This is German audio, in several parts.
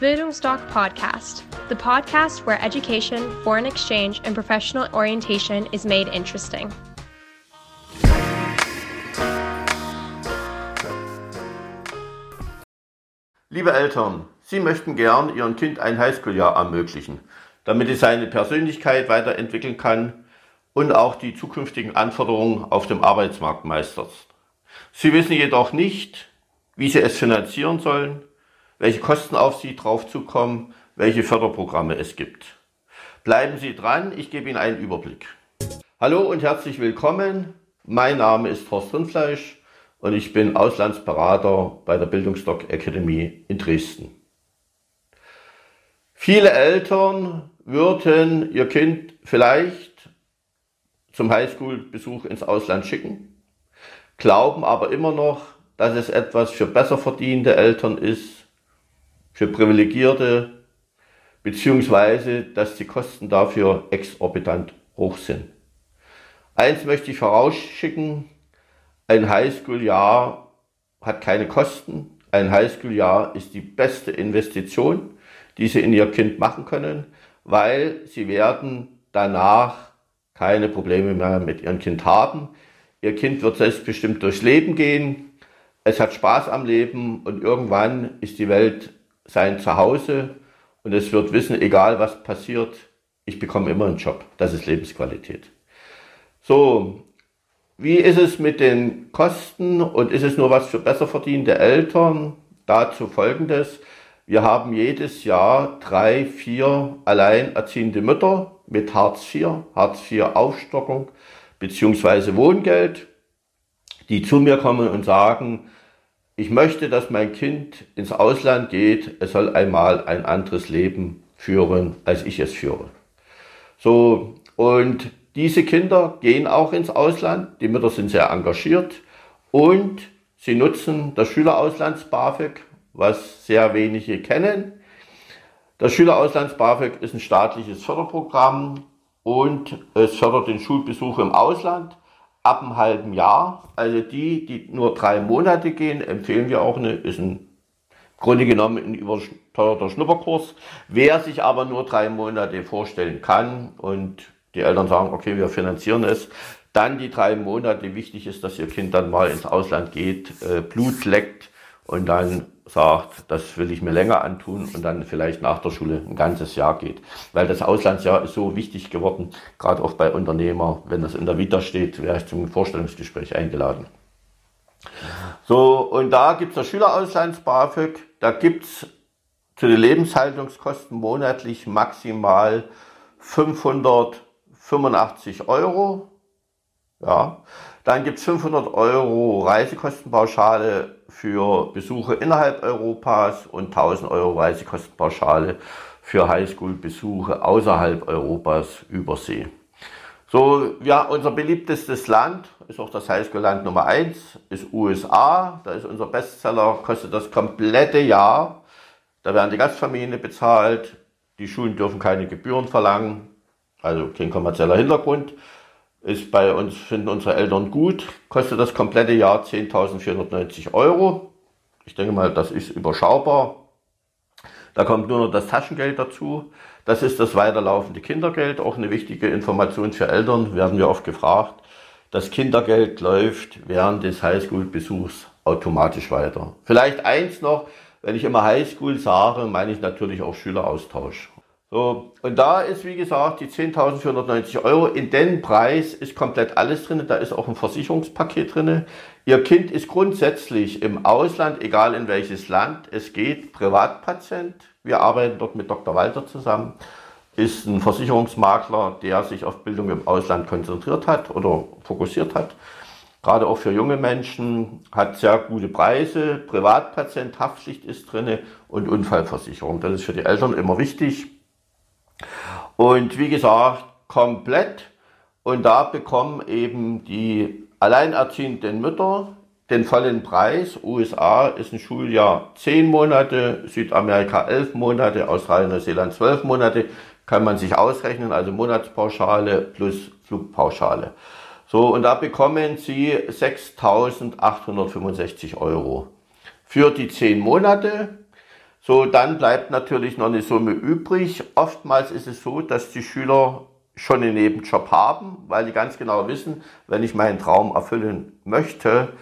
Bildungsdoc Podcast, the podcast where education, foreign exchange, and professional orientation is made interesting. Liebe Eltern, Sie möchten gern Ihrem Kind ein Highschool-Jahr ermöglichen, damit es seine Persönlichkeit weiterentwickeln kann und auch die zukünftigen Anforderungen auf dem Arbeitsmarkt meistert. Sie wissen jedoch nicht, wie Sie es finanzieren sollen welche Kosten auf Sie drauf zukommen, welche Förderprogramme es gibt. Bleiben Sie dran, ich gebe Ihnen einen Überblick. Hallo und herzlich willkommen. Mein Name ist Horst Rindfleisch und ich bin Auslandsberater bei der Bildungsdoc Academy in Dresden. Viele Eltern würden ihr Kind vielleicht zum Highschool-Besuch ins Ausland schicken, glauben aber immer noch, dass es etwas für besser verdiente Eltern ist, für Privilegierte, beziehungsweise dass die Kosten dafür exorbitant hoch sind. Eins möchte ich vorausschicken, ein Highschool-Jahr hat keine Kosten. Ein Highschool-Jahr ist die beste Investition, die Sie in Ihr Kind machen können, weil Sie werden danach keine Probleme mehr mit Ihrem Kind haben. Ihr Kind wird selbstbestimmt durchs Leben gehen. Es hat Spaß am Leben und irgendwann ist die Welt sein Zuhause und es wird wissen, egal was passiert, ich bekomme immer einen Job. Das ist Lebensqualität. So, wie ist es mit den Kosten und ist es nur was für besser verdiente Eltern? Dazu folgendes. Wir haben jedes Jahr drei, vier alleinerziehende Mütter mit Hartz IV, Hartz IV Aufstockung beziehungsweise Wohngeld, die zu mir kommen und sagen, ich möchte, dass mein Kind ins Ausland geht, es soll einmal ein anderes Leben führen, als ich es führe. So, und diese Kinder gehen auch ins Ausland, die Mütter sind sehr engagiert und sie nutzen das Schülerauslands-BAföG, was sehr wenige kennen. Das Schülerauslands-BAföG ist ein staatliches Förderprogramm und es fördert den Schulbesuch im Ausland ab einem halben Jahr. Also die, die nur drei Monate gehen, empfehlen wir auch eine, ist ein Grunde genommen ein überteuerter Schnupperkurs. Wer sich aber nur drei Monate vorstellen kann und die Eltern sagen, okay, wir finanzieren es, dann die drei Monate. Wichtig ist, dass ihr Kind dann mal ins Ausland geht, äh, Blut leckt und dann sagt, das will ich mir länger antun und dann vielleicht nach der Schule ein ganzes Jahr geht. Weil das Auslandsjahr ist so wichtig geworden, gerade auch bei Unternehmer. Wenn das in der Vita steht, wäre ich zum Vorstellungsgespräch eingeladen. So, und da gibt's das Schülerauslands-BAföG. Da gibt's zu den Lebenshaltungskosten monatlich maximal 585 Euro. Ja, dann gibt's 500 Euro Reisekostenpauschale für Besuche innerhalb Europas und 1000 Euro Reisekostenpauschale für Highschool-Besuche außerhalb Europas über See. So, ja, unser beliebtestes Land ist auch das Highschool-Land Nummer eins, ist USA. Da ist unser Bestseller, kostet das komplette Jahr. Da werden die Gastfamilien bezahlt. Die Schulen dürfen keine Gebühren verlangen, also kein kommerzieller Hintergrund ist bei uns, finden unsere Eltern gut, kostet das komplette Jahr 10.490 Euro. Ich denke mal, das ist überschaubar. Da kommt nur noch das Taschengeld dazu. Das ist das weiterlaufende Kindergeld, auch eine wichtige Information für Eltern, werden wir oft gefragt. Das Kindergeld läuft während des Highschool-Besuchs automatisch weiter. Vielleicht eins noch, wenn ich immer Highschool sage, meine ich natürlich auch Schüleraustausch. So, und da ist, wie gesagt, die 10.490 Euro. In den Preis ist komplett alles drin. Da ist auch ein Versicherungspaket drin. Ihr Kind ist grundsätzlich im Ausland, egal in welches Land es geht, Privatpatient. Wir arbeiten dort mit Dr. Walter zusammen. Ist ein Versicherungsmakler, der sich auf Bildung im Ausland konzentriert hat oder fokussiert hat. Gerade auch für junge Menschen hat sehr gute Preise. Privatpatient, Haftpflicht ist drin und Unfallversicherung. Das ist für die Eltern immer wichtig. Und wie gesagt, komplett. Und da bekommen eben die alleinerziehenden Mütter den vollen Preis. USA ist ein Schuljahr 10 Monate, Südamerika 11 Monate, Australien, Neuseeland 12 Monate. Kann man sich ausrechnen, also Monatspauschale plus Flugpauschale. So, und da bekommen Sie 6.865 Euro für die 10 Monate So, dann bleibt natürlich noch eine Summe übrig. Oftmals ist es so, dass die Schüler schon einen Nebenjob haben, weil die ganz genau wissen, wenn ich meinen Traum erfüllen möchte,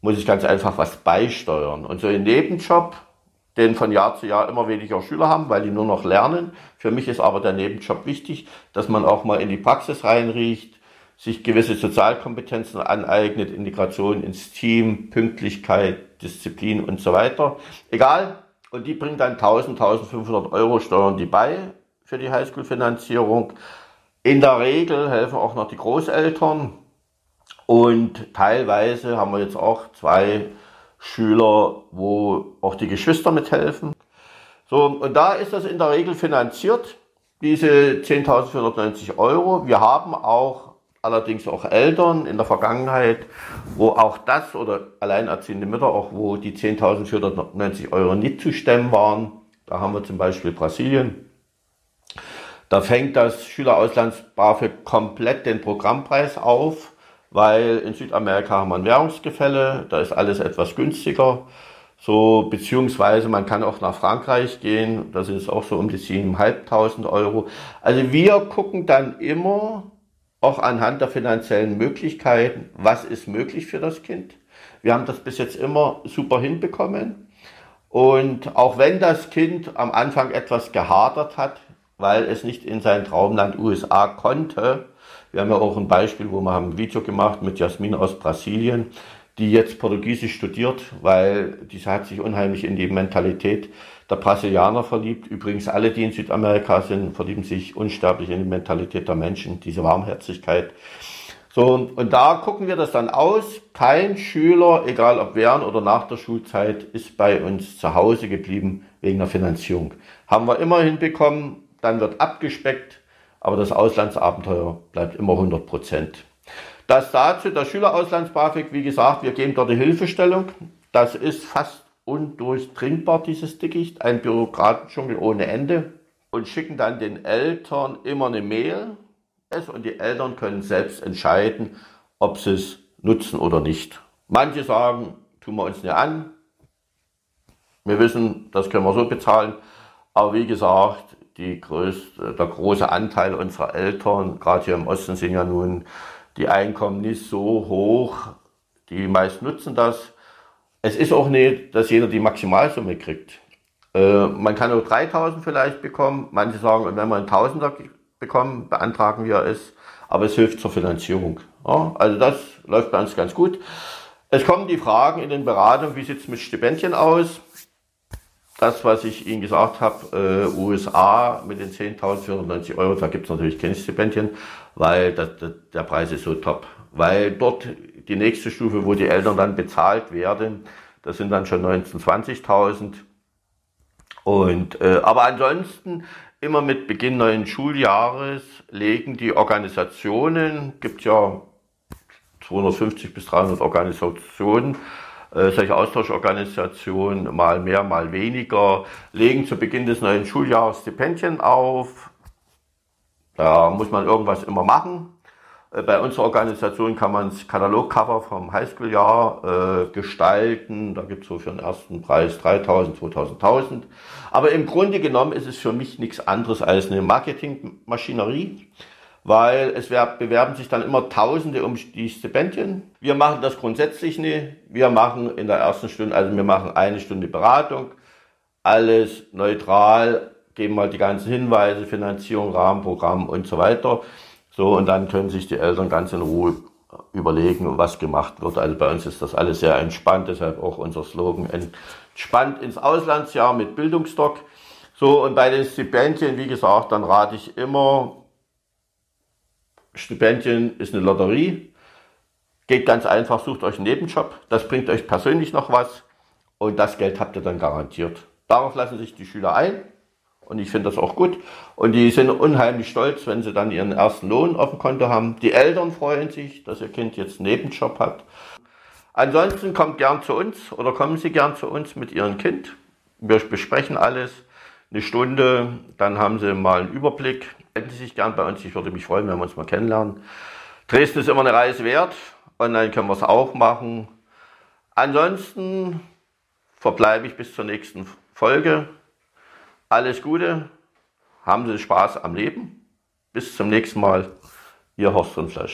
muss ich ganz einfach was beisteuern. Und so ein Nebenjob, den von Jahr zu Jahr immer weniger Schüler haben, weil die nur noch lernen. Für mich ist aber der Nebenjob wichtig, dass man auch mal in die Praxis reinriecht, sich gewisse Sozialkompetenzen aneignet, Integration ins Team, Pünktlichkeit, Disziplin und so weiter. Egal. Und die bringen dann 1000, 1500 Euro steuern die bei für die Highschool-Finanzierung. In der Regel helfen auch noch die Großeltern. Und teilweise haben wir jetzt auch zwei Schüler, wo auch die Geschwister mithelfen. So, und da ist das in der Regel finanziert, diese 10.490 Euro. Wir haben auch allerdings auch Eltern in der Vergangenheit, wo auch das oder alleinerziehende Mütter, auch wo die 10.490 Euro nicht zu stemmen waren. Da haben wir zum Beispiel Brasilien. Da fängt das Schülerauslands-BAföG komplett den Programmpreis auf, weil in Südamerika haben wir ein Währungsgefälle, da ist alles etwas günstiger. So, beziehungsweise man kann auch nach Frankreich gehen, das ist auch so um die 7.500 Euro. Also wir gucken dann immer, auch anhand der finanziellen Möglichkeiten, was ist möglich für das Kind. Wir haben das bis jetzt immer super hinbekommen. Und auch wenn das Kind am Anfang etwas gehadert hat, weil es nicht in sein Traumland USA konnte, wir haben ja auch ein Beispiel, wo wir haben ein Video gemacht mit Jasmin aus Brasilien, die jetzt Portugiesisch studiert, weil diese hat sich unheimlich in die Mentalität der Brasilianer verliebt. Übrigens alle, die in Südamerika sind, verlieben sich unsterblich in die Mentalität der Menschen, diese Warmherzigkeit. So, und da gucken wir das dann aus. Kein Schüler, egal ob während oder nach der Schulzeit, ist bei uns zu Hause geblieben wegen der Finanzierung. Haben wir immer hinbekommen, dann wird abgespeckt, aber das Auslandsabenteuer bleibt immer 100 Prozent. Das dazu, das Schülerauslands-BAföG, wie gesagt, wir geben dort die Hilfestellung. Das ist fast undurchdringbar, dieses Dickicht, ein Bürokratendschungel ohne Ende. Und schicken dann den Eltern immer eine Mail. Und die Eltern können selbst entscheiden, ob sie es nutzen oder nicht. Manche sagen, tun wir uns nicht an, wir wissen, das können wir so bezahlen, aber wie gesagt, größte, der große Anteil unserer Eltern, gerade hier im Osten sind ja nun die Einkommen nicht so hoch. Die meisten nutzen das. Es ist auch nicht, dass jeder die Maximalsumme kriegt. Äh, man kann auch 3000 vielleicht bekommen. Manche sagen, wenn wir einen Tausender bekommen, beantragen wir es. Aber es hilft zur Finanzierung. Ja, also das läuft bei uns ganz gut. Es kommen die Fragen in den Beratungen, wie sieht es mit Stipendien aus? Das, was ich Ihnen gesagt habe, äh, USA mit den 10.490 Euro, da gibt es natürlich keine Stipendien weil das, das, der Preis ist so top. Weil dort die nächste Stufe, wo die Eltern dann bezahlt werden, das sind dann schon 19.000, 20.000. Und, äh, aber ansonsten immer mit Beginn neuen Schuljahres legen die Organisationen, gibt ja 250 bis 300 Organisationen, äh, solche Austauschorganisationen, mal mehr, mal weniger, legen zu Beginn des neuen Schuljahres Stipendien auf, da muss man irgendwas immer machen. Äh, bei unserer Organisation kann man das Katalogcover vom Highschool-Jahr äh, gestalten. Da gibt es so für den ersten Preis 3000, 2000, 1000. Aber im Grunde genommen ist es für mich nichts anderes als eine Marketingmaschinerie, weil es bewerben sich dann immer Tausende um die Stipendien. Wir machen das grundsätzlich nicht. Wir machen in der ersten Stunde, also wir machen eine Stunde Beratung, alles neutral, geben mal die ganzen Hinweise, Finanzierung, Rahmenprogramm und so weiter. So, und dann können sich die Eltern ganz in Ruhe überlegen, was gemacht wird. Also bei uns ist das alles sehr entspannt, deshalb auch unser Slogan entspannt ins Auslandsjahr mit Bildungsstock. So, und bei den Stipendien, wie gesagt, dann rate ich immer, Stipendien ist eine Lotterie. Geht ganz einfach, sucht euch einen Nebenjob. Das bringt euch persönlich noch was. Und das Geld habt ihr dann garantiert. Darauf lassen sich die Schüler ein. Und ich finde das auch gut. Und die sind unheimlich stolz, wenn sie dann ihren ersten Lohn auf dem Konto haben. Die Eltern freuen sich, dass ihr Kind jetzt einen Nebenjob hat. Ansonsten kommt gern zu uns oder kommen Sie gern zu uns mit Ihrem Kind. Wir besprechen alles. Eine Stunde, dann haben Sie mal einen Überblick. Melden Sie sich gern bei uns. Ich würde mich freuen, wenn wir uns mal kennenlernen. Dresden ist immer eine Reise wert. Online können wir es auch machen. Ansonsten verbleibe ich bis zur nächsten Folge. Alles Gute, haben Sie Spaß am Leben. Bis zum nächsten Mal, Ihr Horst von Fleisch.